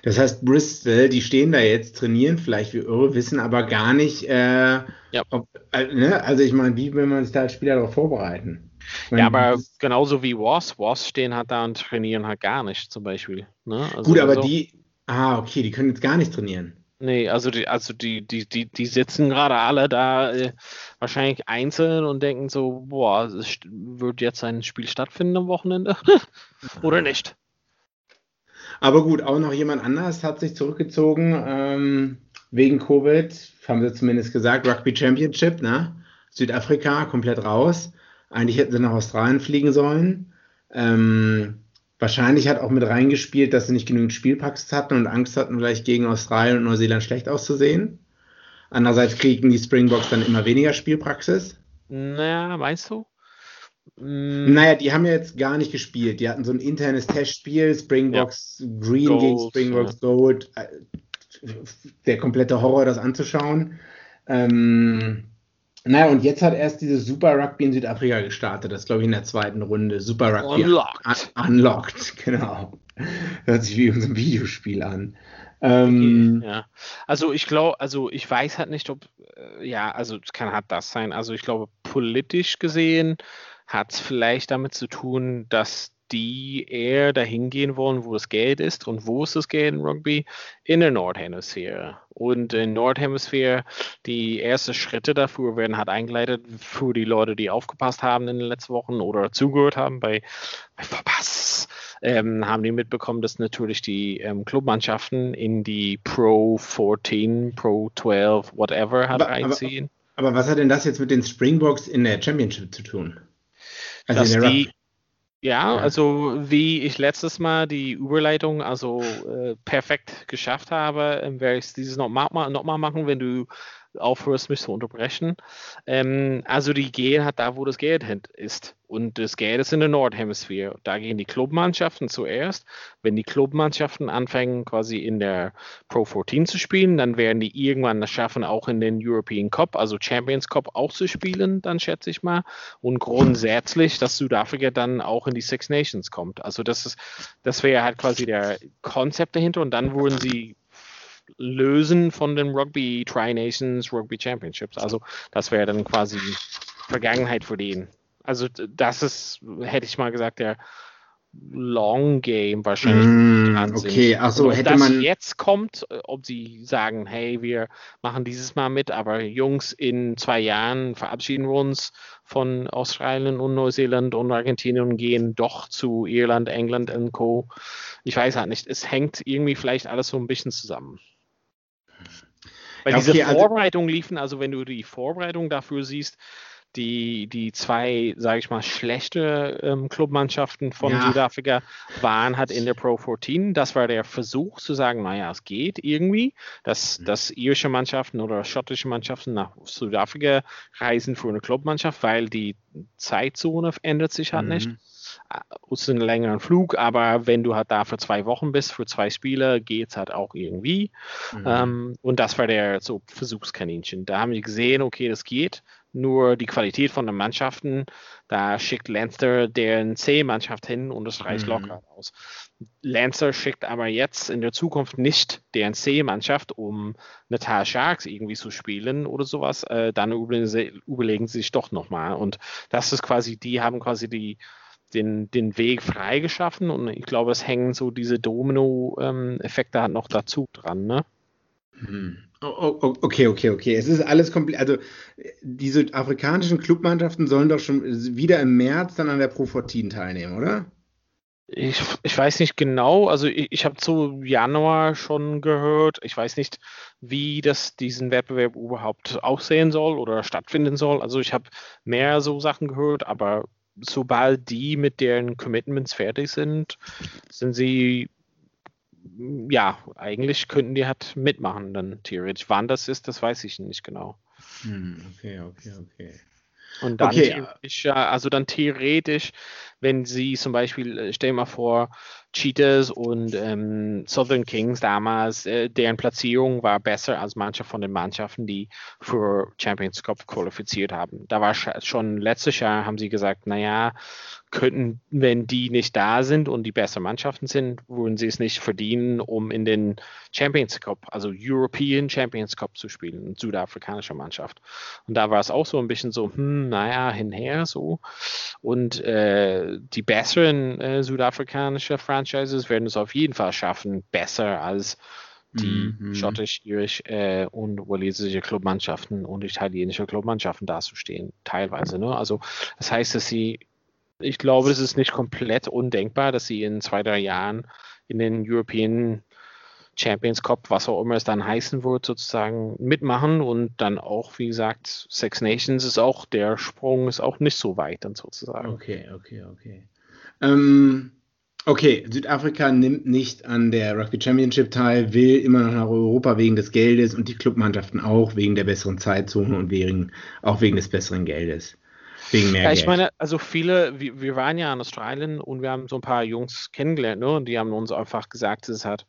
Das heißt, Bristol, die stehen da jetzt, trainieren vielleicht wie irre, wissen aber gar nicht, äh, ja. ob, äh, ne? also ich meine, wie will man sich da als Spieler darauf vorbereiten? Meine, ja, aber genauso wie Was, Was stehen halt da und trainieren halt gar nicht, zum Beispiel. Ne? Also Gut, aber so. die, Ah, okay, die können jetzt gar nicht trainieren. Nee, also die, also die, die, die, die sitzen gerade alle da äh, wahrscheinlich einzeln und denken so, boah, es wird jetzt ein Spiel stattfinden am Wochenende? [LAUGHS] Oder nicht? Aber gut, auch noch jemand anders hat sich zurückgezogen ähm, wegen Covid, haben sie zumindest gesagt, Rugby Championship, ne? Südafrika komplett raus. Eigentlich hätten sie nach Australien fliegen sollen. Ähm, Wahrscheinlich hat auch mit reingespielt, dass sie nicht genügend Spielpraxis hatten und Angst hatten, vielleicht gegen Australien und Neuseeland schlecht auszusehen. Andererseits kriegen die Springboks dann immer weniger Spielpraxis. Naja, meinst du? Mm. Naja, die haben ja jetzt gar nicht gespielt. Die hatten so ein internes Testspiel, Springboks ja. Green Gold, gegen Springboks ja. Gold. Äh, der komplette Horror, das anzuschauen. Ähm, naja, und jetzt hat erst dieses Super Rugby in Südafrika gestartet. Das glaube ich in der zweiten Runde. Super Rugby. Unlocked. Un unlocked, [LAUGHS] genau. Hört sich wie unser Videospiel an. Ähm, okay, ja. Also ich glaube, also ich weiß halt nicht, ob, äh, ja, also es kann halt das sein. Also ich glaube, politisch gesehen hat es vielleicht damit zu tun, dass die eher dahin gehen wollen, wo das Geld ist. Und wo ist das Geld in Rugby? In der Nordhemisphäre. Und in Nordhemisphäre, die ersten Schritte dafür werden halt eingeleitet für die Leute, die aufgepasst haben in den letzten Wochen oder zugehört haben bei, bei Verpass. Ähm, haben die mitbekommen, dass natürlich die ähm, Clubmannschaften in die Pro 14, Pro 12, whatever halt aber, einziehen. Aber, aber, was hat denn das jetzt mit den Springboks in der Championship zu tun? Also dass in der die, Ja, also wie ich letztes Mal die Überleitung also äh, perfekt geschafft habe, ähm, werde ich es dieses nochmal noch mal machen, wenn du aufhörst, mich zu unterbrechen. Ähm, also die gehen halt da, wo das Geld ist. Und das Geld ist in der Nordhemisphäre. Da gehen die Clubmannschaften zuerst. Wenn die Clubmannschaften anfangen, quasi in der Pro 14 zu spielen, dann werden die irgendwann das schaffen, auch in den European Cup, also Champions Cup auch zu spielen, dann schätze ich mal. Und grundsätzlich, dass Südafrika dann auch in die Six Nations kommt. Also das ist, das wäre halt quasi der Konzept dahinter. Und dann wurden sie lösen von den Rugby Tri-Nations Rugby Championships. Also das wäre dann quasi Vergangenheit für den. Also das ist, hätte ich mal gesagt, der Long Game wahrscheinlich. Mm, okay, also hätte das man jetzt kommt, äh, ob sie sagen, hey, wir machen dieses Mal mit, aber Jungs, in zwei Jahren verabschieden wir uns von Australien und Neuseeland und Argentinien und gehen doch zu Irland, England und Co. Ich weiß halt nicht. Es hängt irgendwie vielleicht alles so ein bisschen zusammen. Weil ja, okay, diese also Vorbereitungen liefen, also wenn du die Vorbereitung dafür siehst, die, die zwei, sage ich mal, schlechte ähm, Clubmannschaften von ja. Südafrika waren halt in der Pro 14. Das war der Versuch zu sagen, naja, es geht irgendwie, dass, mhm. dass irische Mannschaften oder schottische Mannschaften nach Südafrika reisen für eine Clubmannschaft, weil die Zeitzone ändert sich halt mhm. nicht ist ein längerer Flug, aber wenn du halt da für zwei Wochen bist, für zwei Spiele, geht es halt auch irgendwie. Mhm. Ähm, und das war der so Versuchskaninchen. Da haben wir gesehen, okay, das geht. Nur die Qualität von den Mannschaften, da schickt Lancer deren C-Mannschaft hin und es reicht mhm. locker aus. Lancer schickt aber jetzt in der Zukunft nicht deren C-Mannschaft, um Natal Sharks irgendwie zu spielen oder sowas. Äh, dann überlegen sie, überlegen sie sich doch nochmal. Und das ist quasi, die haben quasi die den, den Weg freigeschaffen und ich glaube, es hängen so diese Domino-Effekte halt noch dazu dran, ne? Hm. Okay, okay, okay. Es ist alles komplett. Also, die südafrikanischen Clubmannschaften sollen doch schon wieder im März dann an der Pro 14 teilnehmen, oder? Ich, ich weiß nicht genau. Also, ich, ich habe zu Januar schon gehört. Ich weiß nicht, wie das diesen Wettbewerb überhaupt aussehen soll oder stattfinden soll. Also, ich habe mehr so Sachen gehört, aber sobald die mit deren Commitments fertig sind, sind sie, ja, eigentlich könnten die halt mitmachen dann theoretisch. Wann das ist, das weiß ich nicht genau. Hm, okay, okay, okay. Und dann, okay. also dann theoretisch, wenn sie zum Beispiel, äh, stell mal vor, Cheetahs und ähm, Southern Kings damals, äh, deren Platzierung war besser als manche von den Mannschaften, die für Champions Cup qualifiziert haben. Da war schon letztes Jahr, haben sie gesagt, naja, könnten, wenn die nicht da sind und die besseren Mannschaften sind, würden sie es nicht verdienen, um in den Champions Cup, also European Champions Cup zu spielen, eine südafrikanische Mannschaft. Und da war es auch so ein bisschen so, hm, naja, hinher so. Und äh, die besseren äh, südafrikanischen Franchises werden es auf jeden Fall schaffen, besser als die mhm. schottisch, irisch äh, und walisische Clubmannschaften und italienische Clubmannschaften dazustehen, teilweise. Ne? Also das heißt, dass sie ich glaube, es ist nicht komplett undenkbar, dass sie in zwei, drei Jahren in den European Champions Cup, was auch immer es dann heißen wird, sozusagen mitmachen und dann auch, wie gesagt, Six Nations ist auch, der Sprung ist auch nicht so weit dann sozusagen. Okay, okay, okay. Ähm, okay, Südafrika nimmt nicht an der Rugby Championship teil, will immer noch nach Europa wegen des Geldes und die Clubmannschaften auch wegen der besseren Zeitzone und wegen, auch wegen des besseren Geldes. Wegen mehr ja, ich Geld. meine, also viele, wir, wir, waren ja in Australien und wir haben so ein paar Jungs kennengelernt, ne? Und die haben uns einfach gesagt, es halt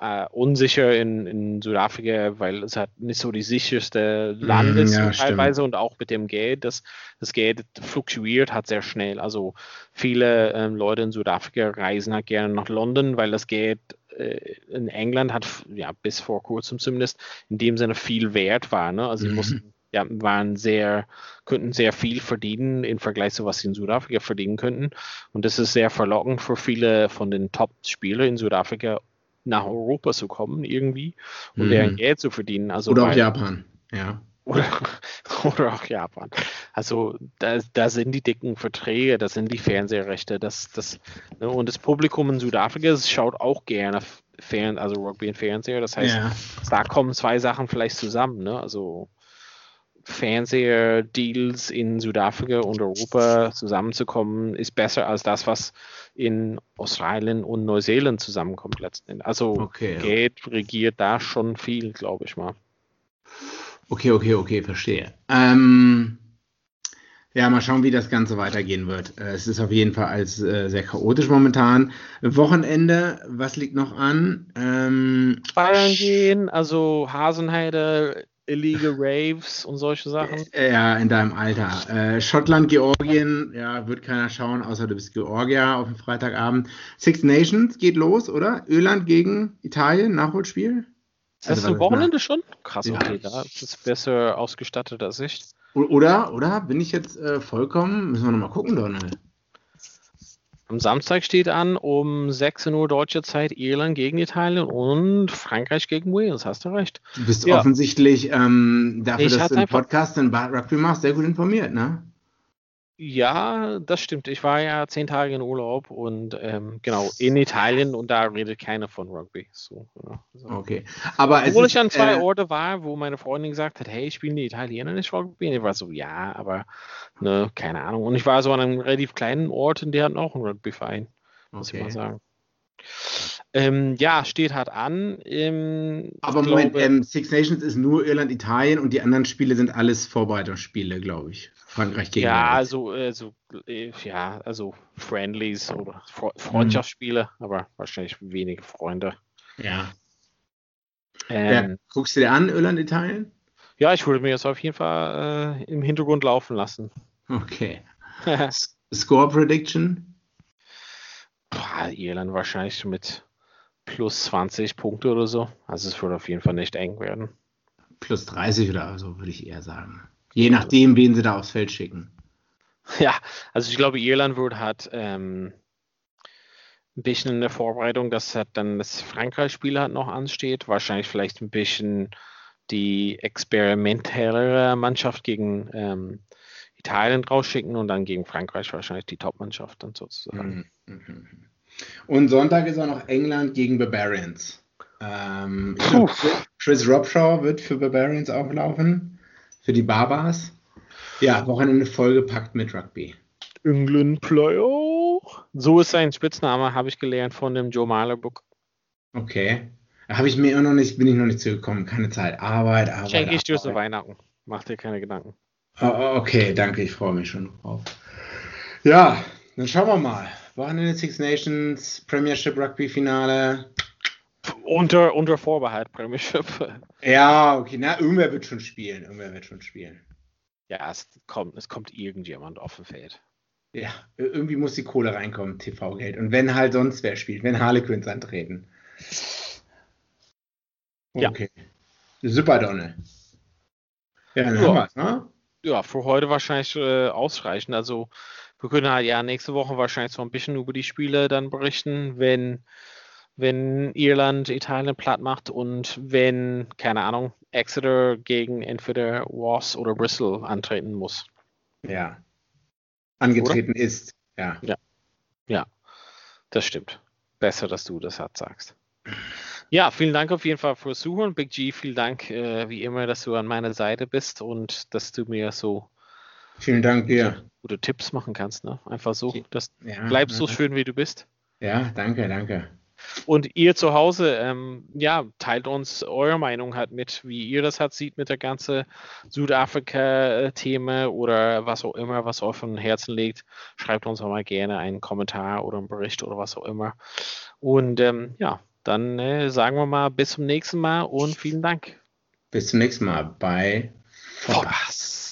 äh, unsicher in, in Südafrika, weil es halt nicht so die sicherste Land ist ja, teilweise stimmt. und auch mit dem Geld, das, das Geld fluktuiert hat sehr schnell. Also viele ähm, Leute in Südafrika reisen halt gerne nach London, weil das Geld äh, in England hat ja bis vor kurzem zumindest in dem Sinne viel wert war. Ne? Also sie mhm. mussten ja, waren sehr, könnten sehr viel verdienen im Vergleich zu was sie in Südafrika verdienen könnten. Und das ist sehr verlockend für viele von den Top-Spielern in Südafrika nach Europa zu kommen irgendwie und mhm. deren Geld zu verdienen. Also oder auch Japan, ja. [LAUGHS] Oder, oder auch Japan. Also da, da sind die dicken Verträge, da sind die Fernsehrechte, das, das, ne, und das Publikum in Südafrika schaut auch gerne Fern, also Rugby und Fernseher. Das heißt, ja. da kommen zwei Sachen vielleicht zusammen, ne? Also Fernseher-Deals in Südafrika und Europa zusammenzukommen, ist besser als das, was in Australien und Neuseeland zusammenkommt letzten Endes. Also okay, Geld ja. regiert da schon viel, glaube ich mal. Okay, okay, okay, verstehe. Ähm, ja, mal schauen, wie das Ganze weitergehen wird. Äh, es ist auf jeden Fall als äh, sehr chaotisch momentan. Wochenende, was liegt noch an? Ähm, Feiern gehen, also Hasenheide, Illegal Raves und solche Sachen. Äh, ja, in deinem Alter. Äh, Schottland, Georgien, ja, wird keiner schauen, außer du bist Georgier auf dem Freitagabend. Six Nations geht los, oder? Öland gegen Italien, Nachholspiel? Also, Hast du Wochenende schon? Krass, ja. okay, da ist es besser ausgestattet als ich. Oder, oder? Bin ich jetzt äh, vollkommen? Müssen wir nochmal gucken, Donald. Am Samstag steht an um 16 Uhr deutsche Zeit Irland gegen Italien und Frankreich gegen Wales. Hast du recht. Du bist ja. offensichtlich ähm, dafür, ich dass du einen Podcast in Rugby machst, sehr gut informiert, ne? Ja, das stimmt. Ich war ja zehn Tage in Urlaub und ähm, genau in Italien und da redet keiner von Rugby. So, ja, so. Okay. Aber Obwohl ich an zwei äh, Orte war, wo meine Freundin gesagt hat, hey, spielen die Italiener nicht Rugby? Und ich war so, ja, aber ne, keine Ahnung. Und ich war so an einem relativ kleinen Ort und der hat auch einen Rugby-Verein, muss okay. ich mal sagen. Ähm, ja, steht halt an. Ähm, aber Moment, glaube, ähm, Six Nations ist nur Irland, Italien und die anderen Spiele sind alles Vorbereitungsspiele, glaube ich. Frankreich gegen Ja, also, also, ja, also Friendlies oder Freundschaftsspiele, mhm. aber wahrscheinlich wenige Freunde. Ja. Ähm, ja. Guckst du dir an, Irland, Italien? Ja, ich würde mir das auf jeden Fall äh, im Hintergrund laufen lassen. Okay. [LAUGHS] Score Prediction? Boah, Irland wahrscheinlich mit plus 20 Punkte oder so. Also es wird auf jeden Fall nicht eng werden. Plus 30 oder so, würde ich eher sagen. Je nachdem, wen sie da aufs Feld schicken. Ja, also ich glaube, Irland wird hat ähm, ein bisschen in der Vorbereitung, dass hat dann das Frankreich-Spiel halt noch ansteht. Wahrscheinlich vielleicht ein bisschen die experimentellere Mannschaft gegen ähm, Italien rausschicken und dann gegen Frankreich wahrscheinlich die Top-Mannschaft dann sozusagen. Mhm. mhm. Und Sonntag ist auch noch England gegen Barbarians. Ähm, glaub, Chris Robshaw wird für Barbarians auflaufen, für die Barbars. Ja, Wochenende vollgepackt mit Rugby. England Player. So ist sein Spitzname, habe ich gelernt von dem Joe Mahler Book. Okay. Habe ich mir immer noch nicht, bin ich noch nicht zugekommen. Keine Zeit. Arbeit, Arbeit. Schenke ich dir zu Weihnachten. Mach dir keine Gedanken. Oh, oh, okay, danke, ich freue mich schon drauf. Ja, dann schauen wir mal. Wochenende Six Nations, Premiership Rugby Finale. Unter, unter Vorbehalt Premiership. Ja, okay, na, irgendwer wird schon spielen. Irgendwer wird schon spielen. Ja, es kommt, es kommt irgendjemand auf dem Feld. Ja, irgendwie muss die Kohle reinkommen, TV-Geld. Und wenn halt sonst wer spielt, wenn Harlequins antreten. Okay. Ja. Super, Donne. Ja, dann ja. haben wir's, ne? Ja, für heute wahrscheinlich äh, ausreichend. Also wir können halt ja nächste Woche wahrscheinlich so ein bisschen über die Spiele dann berichten, wenn, wenn Irland Italien platt macht und wenn, keine Ahnung, Exeter gegen entweder Was oder Bristol antreten muss. Ja. Angetreten oder? ist, ja. Ja. Ja, das stimmt. Besser, dass du das halt sagst. [CLEARS THROAT] Ja, vielen Dank auf jeden Fall fürs Zuhören. Big G, vielen Dank äh, wie immer, dass du an meiner Seite bist und dass du mir so Vielen Dank dir. Gute Tipps machen kannst, ne? Einfach so. Das ja, bleibst so schön, wie du bist. Ja, danke, danke. Und ihr zu Hause, ähm, ja, teilt uns eure Meinung halt mit, wie ihr das halt sieht mit der ganzen Südafrika-Thema oder was auch immer, was euch von Herzen liegt. Schreibt uns auch mal gerne einen Kommentar oder einen Bericht oder was auch immer. Und ähm, ja, dann äh, sagen wir mal bis zum nächsten Mal und vielen Dank. Bis zum nächsten Mal bei Vollpass.